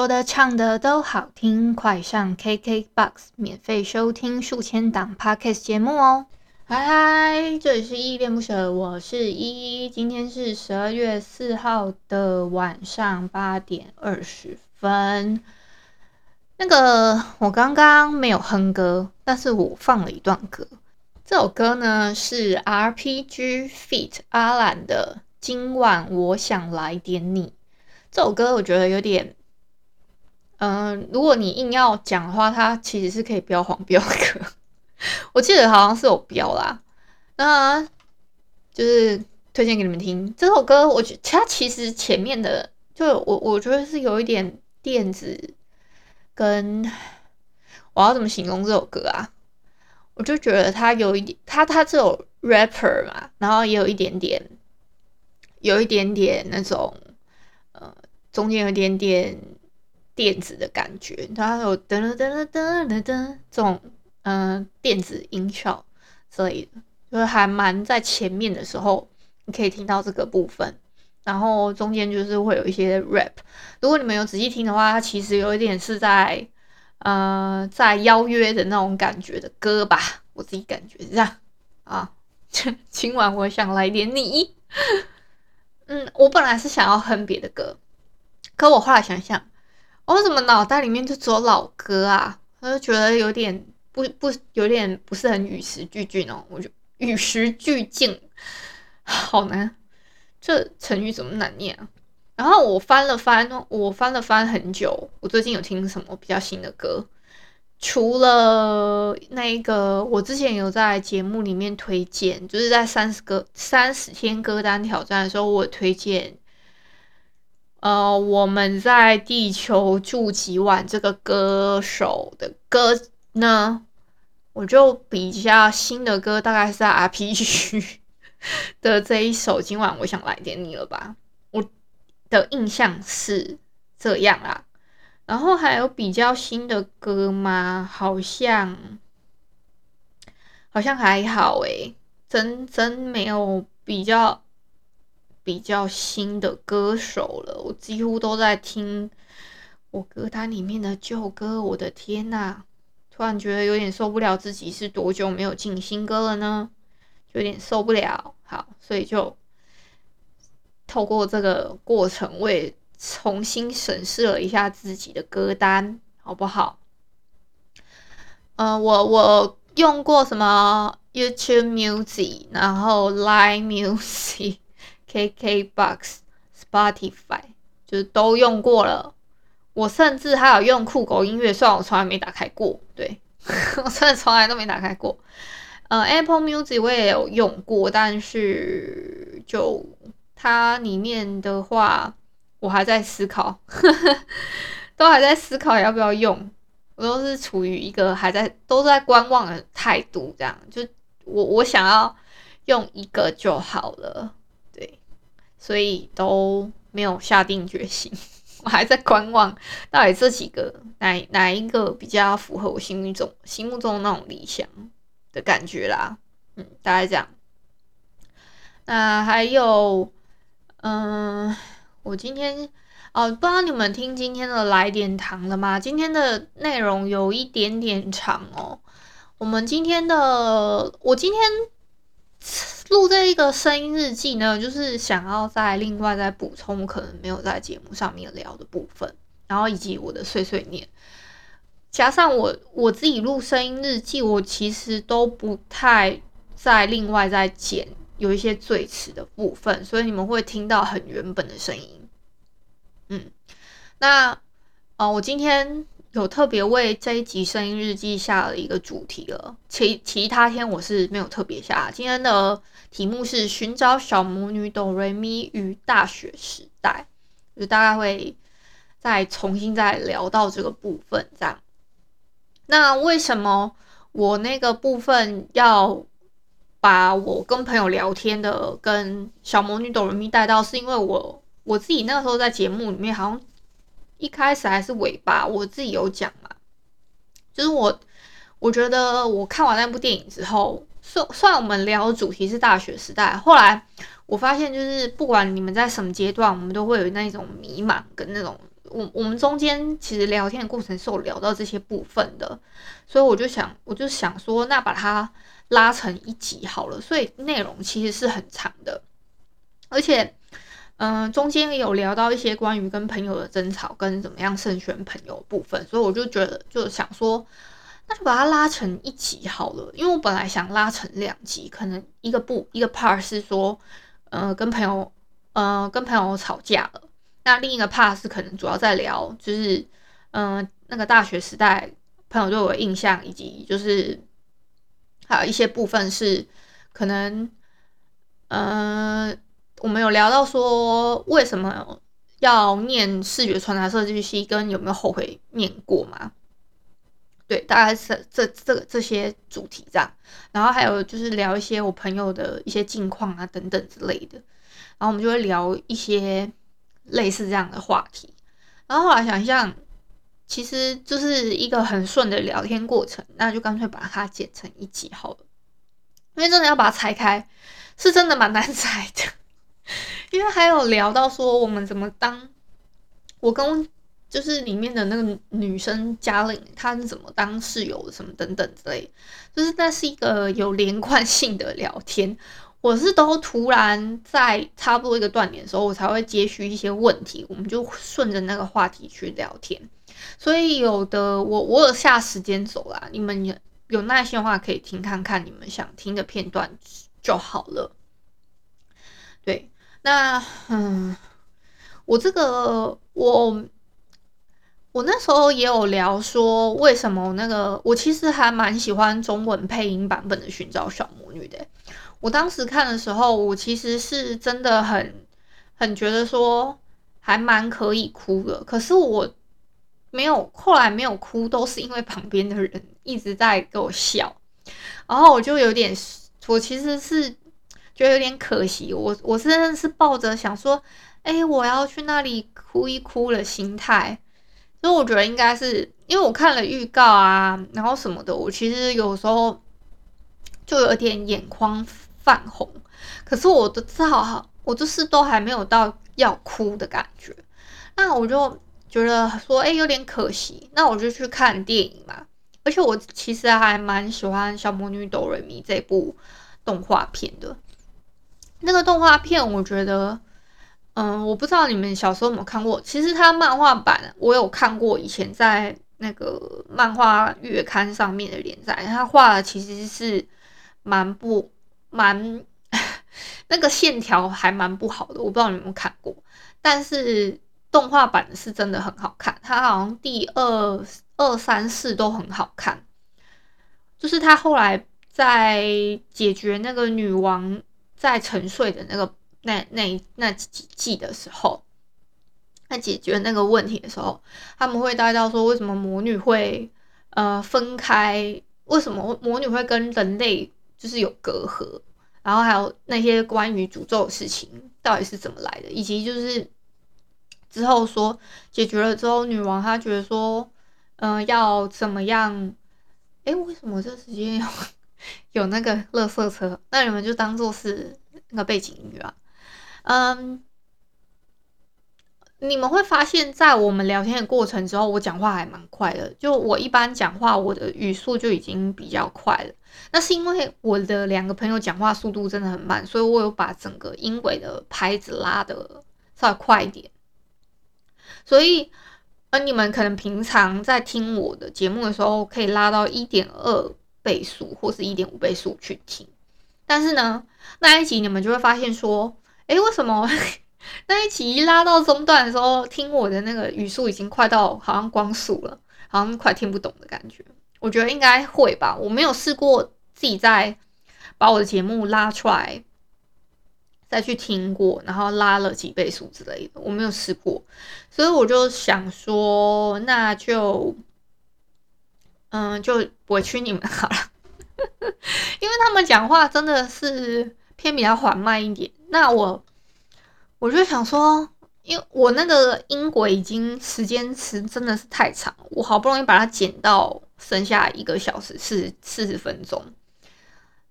说的唱的都好听，快上 KKBOX 免费收听数千档 Podcast 节目哦！嗨嗨，这里是依依恋不舍，我是依依，今天是十二月四号的晚上八点二十分。那个我刚刚没有哼歌，但是我放了一段歌。这首歌呢是 RPG feat. 阿岚的《今晚我想来点你》。这首歌我觉得有点，嗯、如果你硬要讲的话，它其实是可以标黄标的。我记得好像是有标啦。那就是推荐给你们听这首歌。我觉它其实前面的，就我我觉得是有一点电子。跟我要怎么形容这首歌啊？我就觉得他有一点，他他这种 rapper 嘛，然后也有一点点，有一点点那种呃，中间有点点电子的感觉，它有噔噔噔噔噔噔这种嗯、电子音效之类的，就是还蛮在前面的时候，你可以听到这个部分。然后中间就是会有一些 rap，如果你们有仔细听的话，它其实有一点是在呃在邀约的那种感觉的歌吧，我自己感觉这样啊。今晚我想来点你，嗯，我本来是想要哼别的歌，可我后来想想，我怎么脑袋里面就只有老歌啊？我就觉得有点不不有点不是很与时俱进哦，我就与时俱进，好难。这成语怎么难念啊？然后我翻了翻，我翻了翻很久。我最近有听什么比较新的歌？除了那个，我之前有在节目里面推荐，就是在三十个三十天歌单挑战的时候，我推荐。呃，我们在地球住几晚这个歌手的歌呢，我就比较新的歌，大概是在 RPG。的这一首，今晚我想来点你了吧？我的印象是这样啦。然后还有比较新的歌吗？好像好像还好诶，真真没有比较比较新的歌手了。我几乎都在听我歌单里面的旧歌。我的天呐，突然觉得有点受不了自己是多久没有进新歌了呢？有点受不了，好，所以就透过这个过程，我也重新审视了一下自己的歌单，好不好？嗯、我我用过什么 YouTube Music，然后 Line Music、KKBox、Spotify，就是都用过了。我甚至还有用酷狗音乐，虽然我从来没打开过，对，我真的从来都没打开过。呃，Apple Music 我也有用过，但是就它里面的话，我还在思考，呵呵，都还在思考要不要用。我都是处于一个还在都在观望的态度，这样就我我想要用一个就好了，所以都没有下定决心，我还在观望到底这几个哪哪一个比较符合我心目中心目中那种理想。的感觉啦，嗯，大概这样。那还有，嗯，我今天哦，不知道你们听今天的来点糖了吗？今天的内容有一点点长哦。我们今天的，我今天录这一个声音日记呢，就是想要再另外再补充可能没有在节目上面聊的部分，然后以及我的碎碎念。加上我我自己录声音日记，我其实都不太再另外再剪有一些最迟的部分，所以你们会听到很原本的声音。嗯，那哦，我今天有特别为这一集声音日记下了一个主题了，其其他天我是没有特别下。今天的题目是寻找小魔女哆瑞咪与大学时代，就大概会再重新再聊到这个部分这样。那为什么我那个部分要把我跟朋友聊天的跟小魔女哆瑞咪带到？是因为我我自己那个时候在节目里面，好像一开始还是尾巴，我自己有讲嘛，就是我我觉得我看完那部电影之后，虽虽然我们聊的主题是大学时代，后来我发现就是不管你们在什么阶段，我们都会有那种迷茫跟那种。我我们中间其实聊天的过程是有聊到这些部分的，所以我就想，我就想说，那把它拉成一集好了。所以内容其实是很长的，而且，嗯、中间也有聊到一些关于跟朋友的争吵跟怎么样慎选朋友部分，所以我就觉得，就想说，那就把它拉成一集好了。因为我本来想拉成两集，可能一个部一个 part 是说，呃，跟朋友，呃，跟朋友吵架了。那另一个 part 是可能主要在聊，就是嗯、那个大学时代朋友对我的印象，以及就是还有一些部分是可能，嗯、我们有聊到说为什么要念视觉传达设计系，跟有没有后悔念过嘛？对，大概是这这个这些主题这样，然后还有就是聊一些我朋友的一些近况啊等等之类的，然后我们就会聊一些。类似这样的话题，然后后来想象，其实就是一个很顺的聊天过程，那就干脆把它剪成一集好了。因为真的要把它拆开，是真的蛮难 拆的。因为还有聊到说我们怎么当，我跟就是里面的那个女生嘉玲，她是怎么当室友，什么等等之类，就是那是一个有连贯性的聊天。我是都突然在差不多一个断点的时候，我才会接续一些问题，我们就顺着那个话题去聊天。所以有的我我有下时间走啦，你们有有耐心的话可以听看看你们想听的片段就好了。对，那嗯，我这个我我那时候也有聊说，为什么那个我其实还蛮喜欢中文配音版本的《寻找小魔女》的。我当时看的时候，我其实是真的很很觉得说还蛮可以哭的，可是我没有，后来没有哭，都是因为旁边的人一直在给我笑，然后我就有点，我其实是觉得有点可惜，我我真的是抱着想说，哎，我要去那里哭一哭的心态，所以我觉得应该是因为我看了预告啊，然后什么的，我其实有时候就有点眼眶。泛红，可是我的只好，我就是都还没有到要哭的感觉，那我就觉得说，哎、有点可惜，那我就去看电影嘛。而且我其实还蛮喜欢《小魔女哆瑞咪》这部动画片的。那个动画片，我觉得，嗯，我不知道你们小时候有没有看过。其实它漫画版我有看过，以前在那个漫画月刊上面的连载，它画的其实是蛮不。蛮 那个线条还蛮不好的，我不知道你有没有看过，但是动画版是真的很好看，它好像第二二三四都很好看，就是他后来在解决那个女王在沉睡的那个那那那几季的时候，在解决那个问题的时候，他们会带到说为什么魔女会呃分开，为什么魔女会跟人类。就是有隔阂，然后还有那些关于诅咒的事情到底是怎么来的，以及就是之后说解决了之后，女王她觉得说，嗯、要怎么样？哎，为什么这时间要 有那个垃圾车？那你们就当做是那个背景音乐啊，嗯。你们会发现，在我们聊天的过程之后，我讲话还蛮快的。就我一般讲话，我的语速就已经比较快了。那是因为我的两个朋友讲话速度真的很慢，所以我有把整个音轨的拍子拉得稍微快一点。所以，呃，你们可能平常在听我的节目的时候，可以拉到一点二倍速或是一点五倍速去听。但是呢，那一集你们就会发现说，诶，为什么？那一集一拉到中段的时候，听我的那个语速已经快到好像光速了，好像快听不懂的感觉。我觉得应该会吧，我没有试过自己再把我的节目拉出来再去听过，然后拉了几倍速之类的，我没有试过，所以我就想说，那就嗯，就委屈你们好了，因为他们讲话真的是偏比较缓慢一点。那我我就想说，因为我那个音轨已经时间是真的是太长，我好不容易把它剪到。剩下一个小时四四十分钟，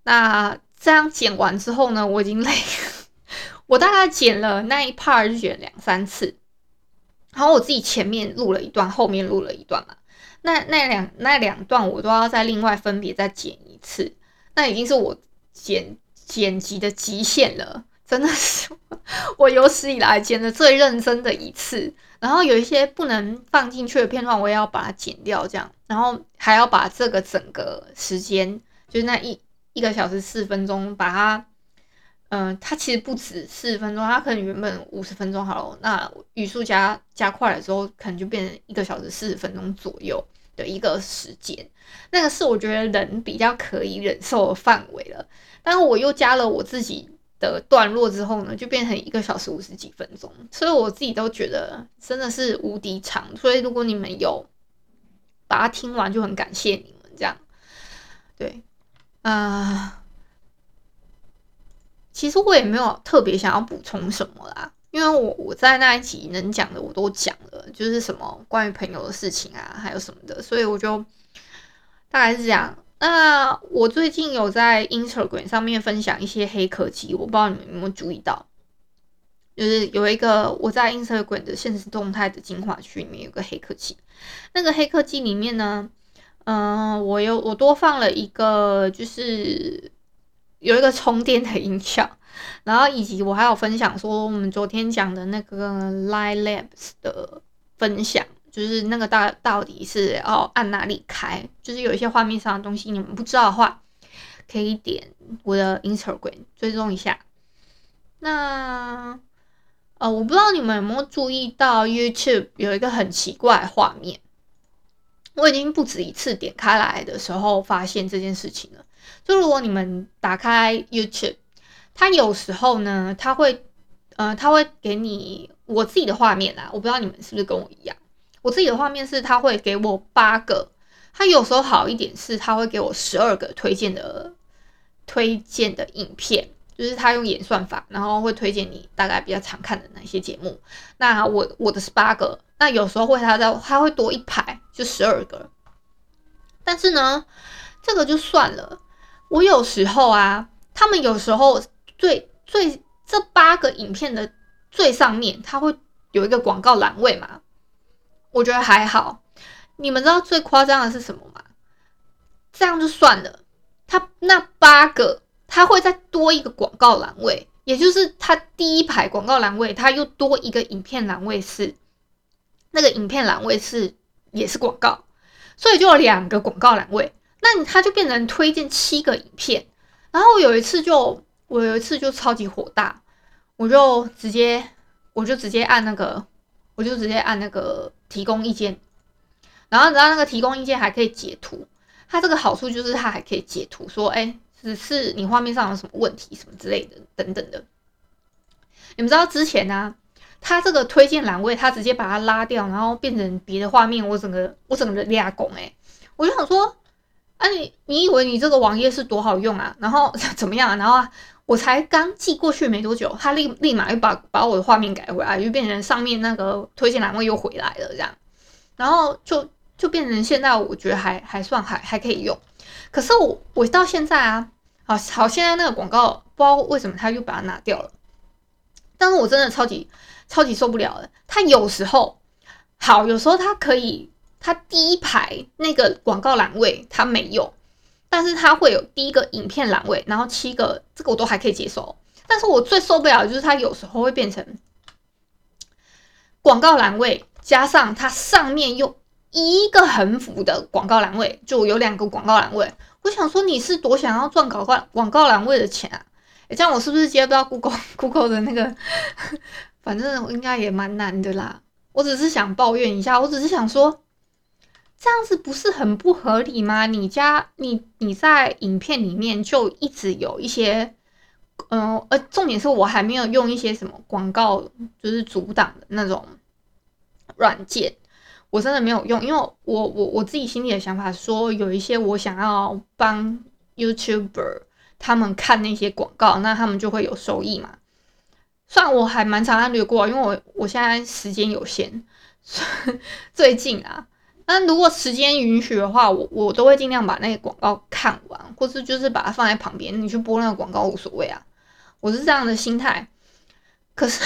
那这样剪完之后呢，我已经累了。我大概剪了那一 part 就剪两三次，然后我自己前面录了一段，后面录了一段嘛。那那两那两段我都要再另外分别再剪一次，那已经是我剪剪辑的极限了，真的是 我有史以来剪的最认真的一次。然后有一些不能放进去的片段，我也要把它剪掉，这样，然后还要把这个整个时间，就是那一一个小时四分钟，把它，嗯、它其实不止四十分钟，它可能原本五十分钟好了，那语速加加快了之后，可能就变成一个小时四十分钟左右的一个时间，那个是我觉得人比较可以忍受的范围了，但是我又加了我自己。的段落之后呢，就变成一个小时五十几分钟，所以我自己都觉得真的是无敌长。所以如果你们有把它听完，就很感谢你们这样。对，啊、其实我也没有特别想要补充什么啦，因为我我在那一集能讲的我都讲了，就是什么关于朋友的事情啊，还有什么的，所以我就大概是这样。那我最近有在 Instagram 上面分享一些黑科技，我不知道你们有没有注意到，就是有一个我在 Instagram 的限时动态的精华区里面有个黑科技，那个黑科技里面呢，嗯、我有我多放了一个，就是有一个充电的音效，然后以及我还有分享说我们昨天讲的那个 Line Labs 的分享。就是那个到到底是要按哪里开？就是有一些画面上的东西你们不知道的话，可以点我的 Instagram 追踪一下。那呃，我不知道你们有没有注意到 YouTube 有一个很奇怪的画面，我已经不止一次点开来的时候发现这件事情了。就如果你们打开 YouTube，它有时候呢，它会呃，它会给你我自己的画面啦，我不知道你们是不是跟我一样。我自己的画面是，他会给我八个，他有时候好一点是，他会给我十二个推荐的推荐的影片，就是他用演算法，然后会推荐你大概比较常看的哪些节目。那我我的是八个，那有时候会他在他会多一排，就十二个。但是呢，这个就算了。我有时候啊，他们有时候最最这八个影片的最上面，他会有一个广告栏位嘛。我觉得还好，你们知道最夸张的是什么吗？这样就算了，他那八个他会再多一个广告栏位，也就是他第一排广告栏位，他又多一个影片栏位是那个影片栏位是也是广告，所以就有两个广告栏位，那你他就变成推荐七个影片，然后我有一次就我有一次就超级火大，我就直接我就直接按那个我就直接按那个。提供意见，然后你知道那个提供意见还可以截图，它这个好处就是它还可以截图，说哎，只是你画面上有什么问题什么之类的等等的。你们知道之前呢、啊，它这个推荐栏位，它直接把它拉掉，然后变成别的画面，我整个我整个俩拱哎，我就想说，啊你你以为你这个网页是多好用啊？然后 怎么样啊？然后啊。我才刚寄过去没多久，他立立马又把把我的画面改回来，就变成上面那个推荐栏位又回来了这样，然后就就变成现在我觉得还还算还还可以用，可是我我到现在啊，好好现在那个广告不知道为什么他又把它拿掉了，但是我真的超级超级受不了了，他有时候好，有时候他可以，它第一排那个广告栏位它没有。但是它会有第一个影片栏位，然后七个，这个我都还可以接受。但是我最受不了的就是它有时候会变成广告栏位，加上它上面又一个横幅的广告栏位，就有两个广告栏位。我想说你是多想要赚广告广告栏位的钱啊？诶，这样我是不是接不到 Google Google 的那个？反正应该也蛮难的啦。我只是想抱怨一下，我只是想说，这样子不是很不合理吗？你家你你在影片里面就一直有一些，嗯、呃，重点是我还没有用一些什么广告，就是阻挡的那种软件，我真的没有用，因为我我我自己心里的想法说，有一些我想要帮 YouTuber 他们看那些广告，那他们就会有收益嘛。虽然我还蛮常按略过，因为我我现在时间有限，最近啊，但如果时间允许的话，我我都会尽量把那个广告看完，或是就是把它放在旁边，你去播那个广告无所谓啊，我是这样的心态。可是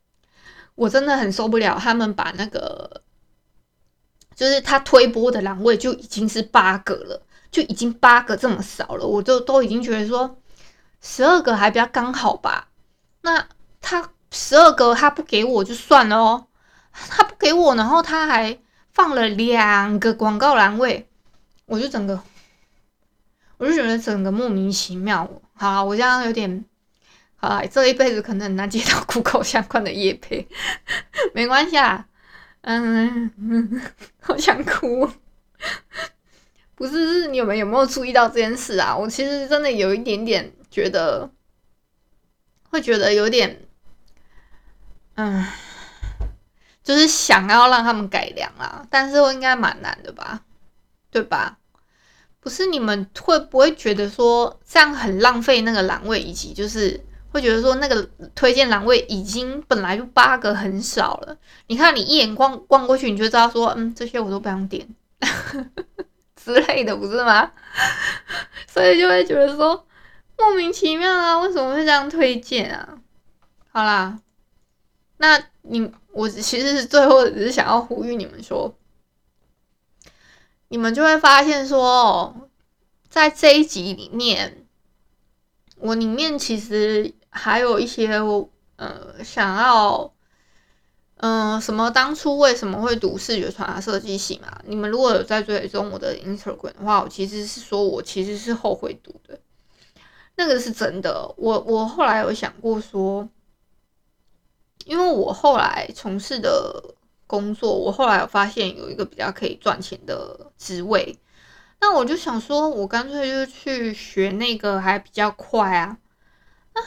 我真的很受不了他们把那个，就是他推播的栏位就已经是八个了，就已经八个这么少了，我就都已经觉得说十二个还比较刚好吧，那。他十二个，他不给我就算了哦，他不给我，然后他还放了两个广告栏位，我就整个，我就觉得整个莫名其妙。好，我这样有点，好，这一辈子可能很难接到 Google 相关的业配，没关系啊，嗯，嗯，好想哭，不是，是你有没有没有注意到这件事啊？我其实真的有一点点觉得，会觉得有点。嗯，就是想要让他们改良啦，但是我应该蛮难的吧，对吧？不是你们会不会觉得说这样很浪费那个栏位，以及就是会觉得说那个推荐栏位已经本来就八个很少了，你看你一眼逛逛过去，你就知道说，嗯，这些我都不想点 之类的，不是吗？所以就会觉得说莫名其妙啊，为什么会这样推荐啊？好啦。那你我其实是最后只是想要呼吁你们说，你们就会发现说，在这一集里面，我里面其实还有一些我呃想要，嗯、什么当初为什么会读视觉传达设计系嘛？你们如果有在追踪我的 Instagram 的话，我其实是说我其实是后悔读的，那个是真的。我我后来有想过说。因为我后来从事的工作，我后来有发现有一个比较可以赚钱的职位，那我就想说，我干脆就去学那个还比较快啊。啊，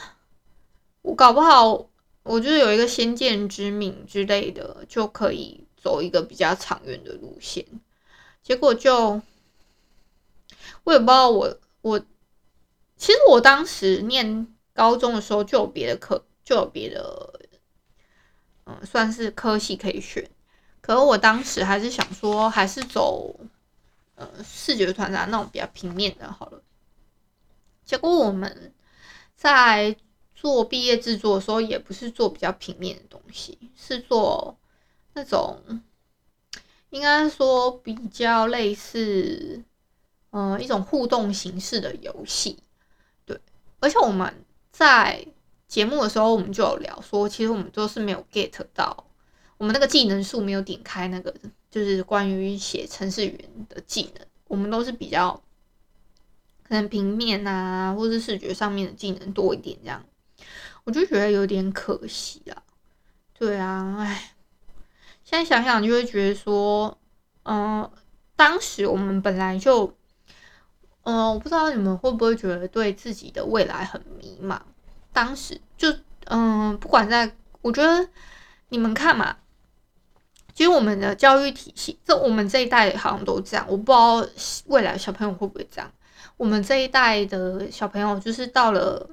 我搞不好我就有一个先见之明之类的，就可以走一个比较长远的路线。结果就我也不知道，我我其实我当时念高中的时候就有别的课，就有别的。嗯，算是科系可以选，可我当时还是想说，还是走呃视觉传达那种比较平面的好了。结果我们在做毕业制作的时候，也不是做比较平面的东西，是做那种应该说比较类似呃一种互动形式的游戏。对，而且我们在。节目的时候，我们就有聊说，其实我们都是没有 get 到，我们那个技能树没有点开那个，就是关于写程式语言的技能，我们都是比较可能平面啊，或是视觉上面的技能多一点这样，我就觉得有点可惜啊。对啊，唉，现在想想就会觉得说，嗯、当时我们本来就，嗯、我不知道你们会不会觉得对自己的未来很迷茫。当时就嗯，不管在，我觉得你们看嘛，其实我们的教育体系，这我们这一代好像都这样，我不知道未来小朋友会不会这样。我们这一代的小朋友，就是到了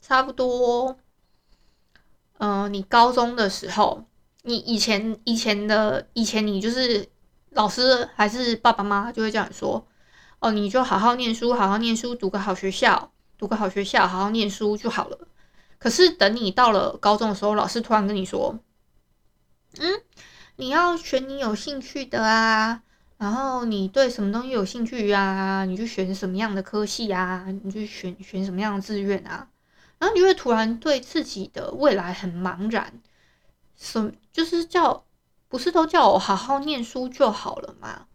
差不多，嗯、你高中的时候，你以前以前的以前，你就是老师还是爸爸妈妈就会这样说，哦，你就好好念书，好好念书，读个好学校，读个好学校，好好念书就好了。可是等你到了高中的时候，老师突然跟你说：“嗯，你要选你有兴趣的啊，然后你对什么东西有兴趣啊，你就选什么样的科系啊，你就选选什么样的志愿啊。”然后你会突然对自己的未来很茫然，什就是叫不是都叫我好好念书就好了吗？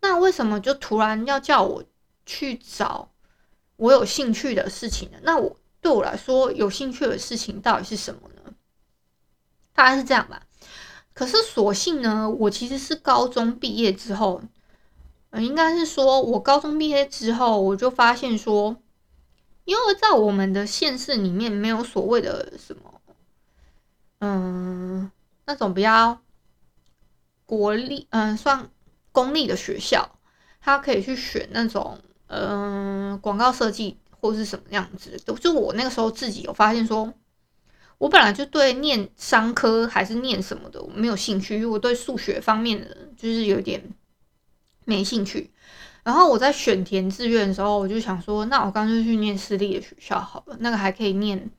那为什么就突然要叫我去找我有兴趣的事情呢？那我。对我来说，有兴趣的事情到底是什么呢？大概是这样吧。可是所幸呢，我其实是高中毕业之后，呃，应该是说我高中毕业之后，我就发现说，因为在我们的县市里面没有所谓的什么，嗯，那种比较国立，嗯，算公立的学校，他可以去选那种，嗯，广告设计或是什么样子。就我那个时候自己有发现说。我本来就对念商科还是念什么的我没有兴趣，因为我对数学方面的就是有点没兴趣。然后我在选填志愿的时候，我就想说，那我干脆去念私立的学校好了，那个还可以念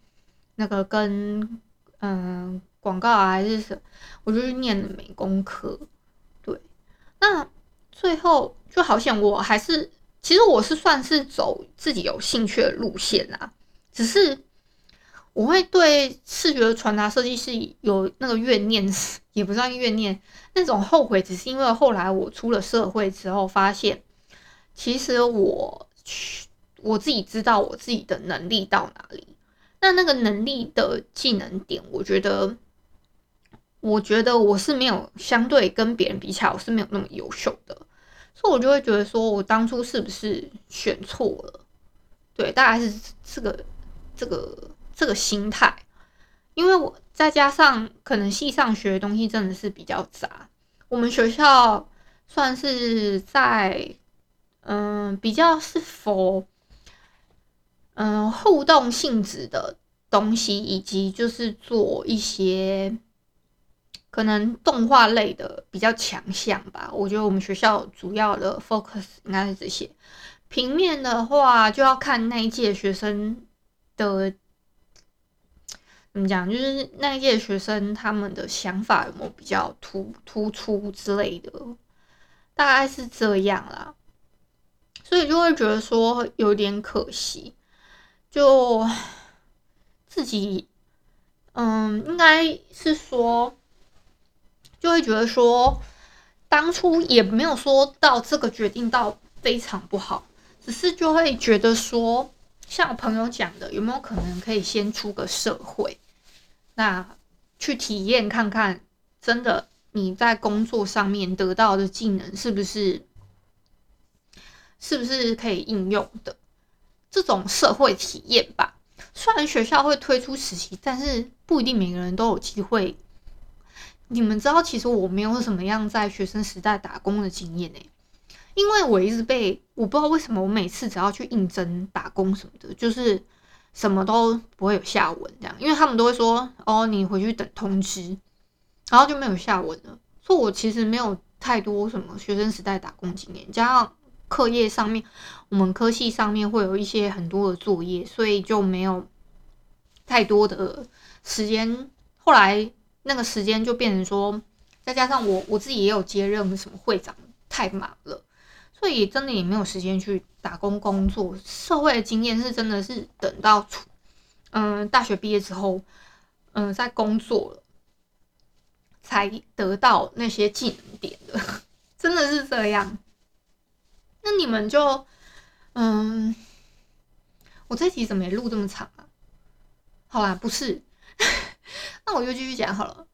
那个跟嗯广告啊还是什，我就去念了美工科。对，那最后就好像我还是其实我是算是走自己有兴趣的路线啦，只是。我会对视觉传达设计师有那个怨念，也不算怨念，那种后悔，只是因为后来我出了社会之后，发现其实我我自己知道我自己的能力到哪里，那那个能力的技能点，我觉得，我觉得我是没有相对跟别人比起来，我是没有那么优秀的，所以我就会觉得说我当初是不是选错了？对，大概是这个这个。这个心态，因为我再加上可能系上学的东西真的是比较杂。我们学校算是在嗯比较是否嗯互动性质的东西，以及就是做一些可能动画类的比较强项吧。我觉得我们学校主要的 focus 应该是这些。平面的话，就要看那一届学生的。怎么讲？就是那一届学生他们的想法有没有比较突突出之类的，大概是这样啦。所以就会觉得说有点可惜，就自己嗯，应该是说就会觉得说当初也没有说到这个决定到非常不好，只是就会觉得说，像我朋友讲的，有没有可能可以先出个社会？那去体验看看，真的你在工作上面得到的技能是不是是不是可以应用的这种社会体验吧？虽然学校会推出实习，但是不一定每个人都有机会。你们知道，其实我没有什么样在学生时代打工的经验呢，因为我一直被我不知道为什么，我每次只要去应征打工什么的，就是。什么都不会有下文，这样，因为他们都会说，哦，你回去等通知，然后就没有下文了。所以，我其实没有太多什么学生时代打工经验，加上课业上面，我们科系上面会有一些很多的作业，所以就没有太多的时间。后来那个时间就变成说，再加上我我自己也有接任什么会长，太忙了。所以真的也没有时间去打工工作，社会的经验是真的是等到出，嗯，大学毕业之后，嗯，在工作了，才得到那些技能点的，真的是这样。那你们就，嗯，我这集怎么也录这么长啊？好啦，不是，那我就继续讲好了。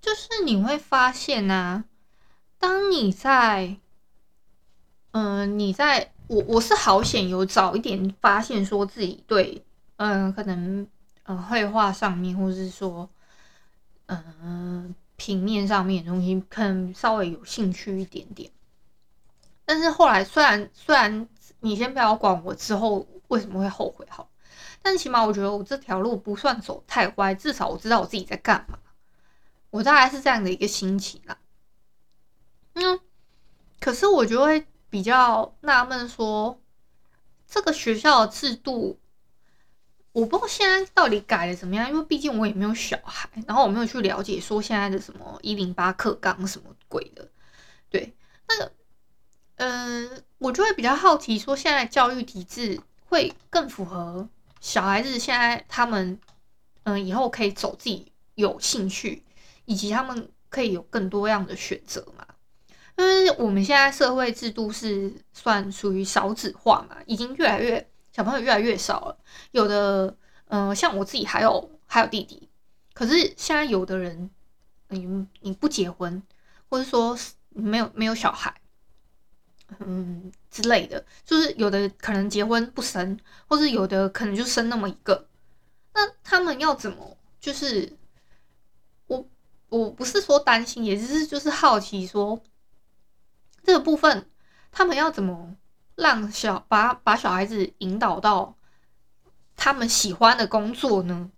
就是你会发现啊，当你在嗯、你在我我是好险有早一点发现说自己对，嗯、可能嗯绘画上面，或是说嗯、平面上面的东西，可能稍微有兴趣一点点。但是后来虽然虽然你先不要管我之后为什么会后悔好，但起码我觉得我这条路不算走太歪，至少我知道我自己在干嘛。我大概是这样的一个心情啦。嗯，可是我就会。比较纳闷，说这个学校的制度，我不知道现在到底改了怎么样，因为毕竟我也没有小孩，然后我没有去了解说现在的什么一零八课纲什么鬼的，对，那个，嗯、呃，我就会比较好奇，说现在教育体制会更符合小孩子现在他们，嗯、以后可以走自己有兴趣，以及他们可以有更多样的选择嘛？因为我们现在社会制度是算属于少子化嘛，已经越来越小朋友越来越少了。有的，嗯、像我自己还有还有弟弟，可是现在有的人，你你不结婚，或者说没有没有小孩，嗯之类的，就是有的可能结婚不生，或是有的可能就生那么一个，那他们要怎么？就是我我不是说担心，也只是就是好奇说这个部分，他们要怎么让小把把小孩子引导到他们喜欢的工作呢？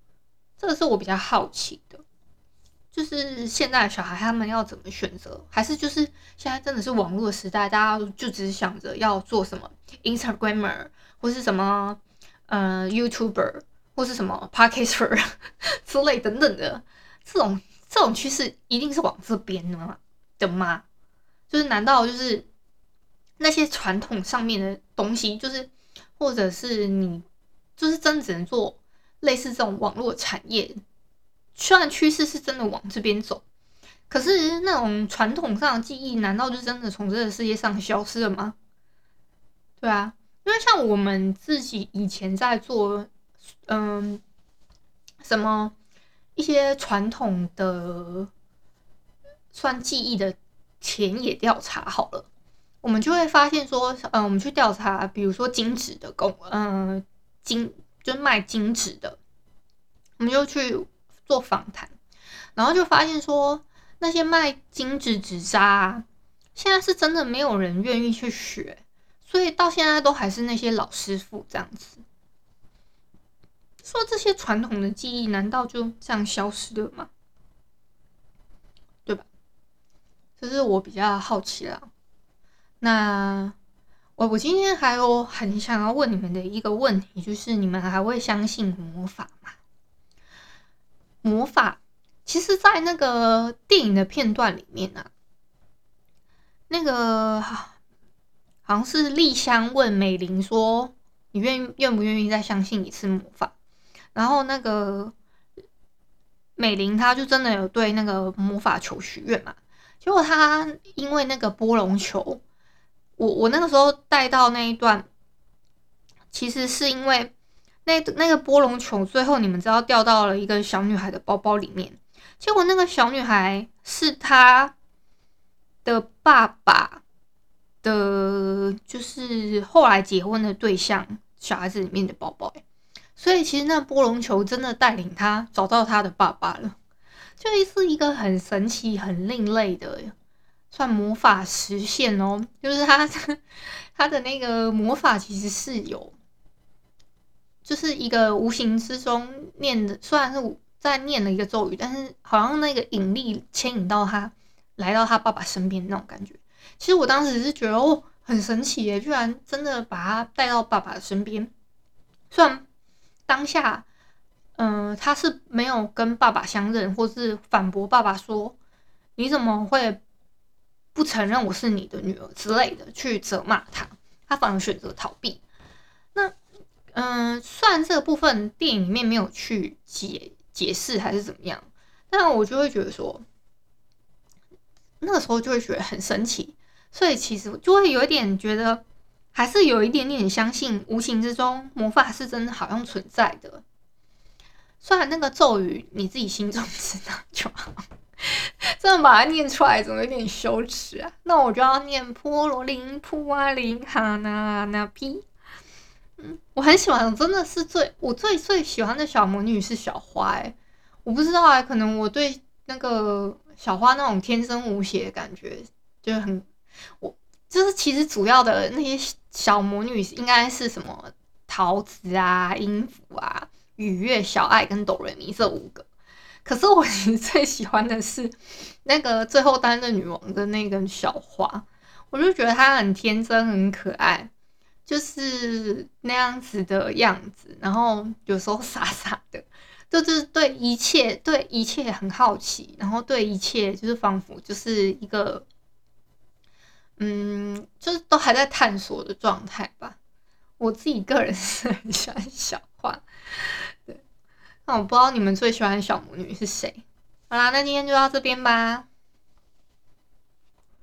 这个是我比较好奇的，就是现在的小孩他们要怎么选择？还是就是现在真的是网络时代，大家就只是想着要做什么 Instagramer 或是什么呃 YouTuber 或是什么 Podcaster 之类等等的这种这种趋势，一定是往这边的吗？的吗？就是难道就是那些传统上面的东西，就是或者是你就是真只能做？类似这种网络产业，虽然趋势是真的往这边走，可是那种传统上的记忆，难道就真的从这个世界上消失了吗？对啊，因为像我们自己以前在做，嗯，什么一些传统的算记忆的田野调查好了，我们就会发现说，嗯，我们去调查，比如说金纸的工，嗯，金。就卖金纸的，我们就去做访谈，然后就发现说，那些卖金纸纸扎，现在是真的没有人愿意去学，所以到现在都还是那些老师傅这样子。说这些传统的技艺，难道就这样消失了吗？对吧？这是我比较好奇啦。那。我我今天还有很想要问你们的一个问题，就是你们还会相信魔法吗？魔法其实，在那个电影的片段里面呢、啊，那个好像是丽香问美玲说：“你愿愿不愿意再相信一次魔法？”然后那个美玲她就真的有对那个魔法球许愿嘛，结果她因为那个波龙球。我我那个时候带到那一段，其实是因为那那个波龙球最后你们知道掉到了一个小女孩的包包里面，结果那个小女孩是她的爸爸的，就是后来结婚的对象小孩子里面的包包，所以其实那波龙球真的带领他找到他的爸爸了，就是一个很神奇、很另类的。算魔法实现哦，就是他他的那个魔法其实是有，就是一个无形之中念的，虽然是在念了一个咒语，但是好像那个引力牵引到他来到他爸爸身边那种感觉。其实我当时是觉得哦，很神奇耶，居然真的把他带到爸爸的身边。虽然当下，嗯、他是没有跟爸爸相认，或是反驳爸爸说你怎么会。不承认我是你的女儿之类的，去责骂他，他反而选择逃避。嗯、虽然这部分电影里面没有去解解释还是怎么样，但我就会觉得说，那个时候就会觉得很神奇，所以其实就会有一点觉得，还是有一点点相信，无形之中魔法是真的好像存在的。虽然那个咒语你自己心中 知道就好。这样把它念出来，总有点羞耻啊。那我就要念波罗林普瓦林哈那那皮。我很喜欢，真的是最我最最喜欢的小魔女是小花哎。我不知道哎，可能我对那个小花那种天真无邪的感觉就很，我就是其实主要的那些小魔女应该是什么桃子啊、音符啊、雨月、小爱跟哆瑞咪这五个。可是我 最喜欢的是那个最后担任女王的那个小花，我就觉得她很天真、很可爱，就是那样子的样子。然后有时候傻 傻的，就是对一切、对一切很好奇，然后对一切就是仿佛就是一个，嗯，就是都还在探索的状态吧。我自己个人 是很喜欢小花。那我不知道你们最喜欢的小魔女是谁？好啦，那今天就到这边吧。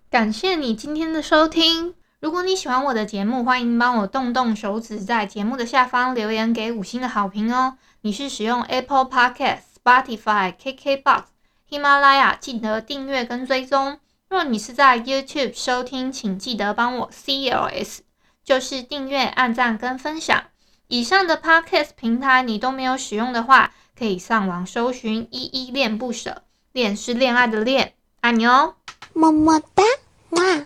感谢你今天的收听。如果你喜欢我的节目，欢迎帮我动动手指，在节目的下方留言给五星的好评哦。你是使用 Apple Podcast、Spotify、KKBox、喜马拉雅，记得订阅跟追踪。若你是在 YouTube 收听，请记得帮我 CLS，就是订阅、按赞跟分享。以上的 Podcast 平台你都没有使用的话，可以上网搜寻“依依恋不舍”，恋是恋爱的恋，爱你哦，么么哒，哇！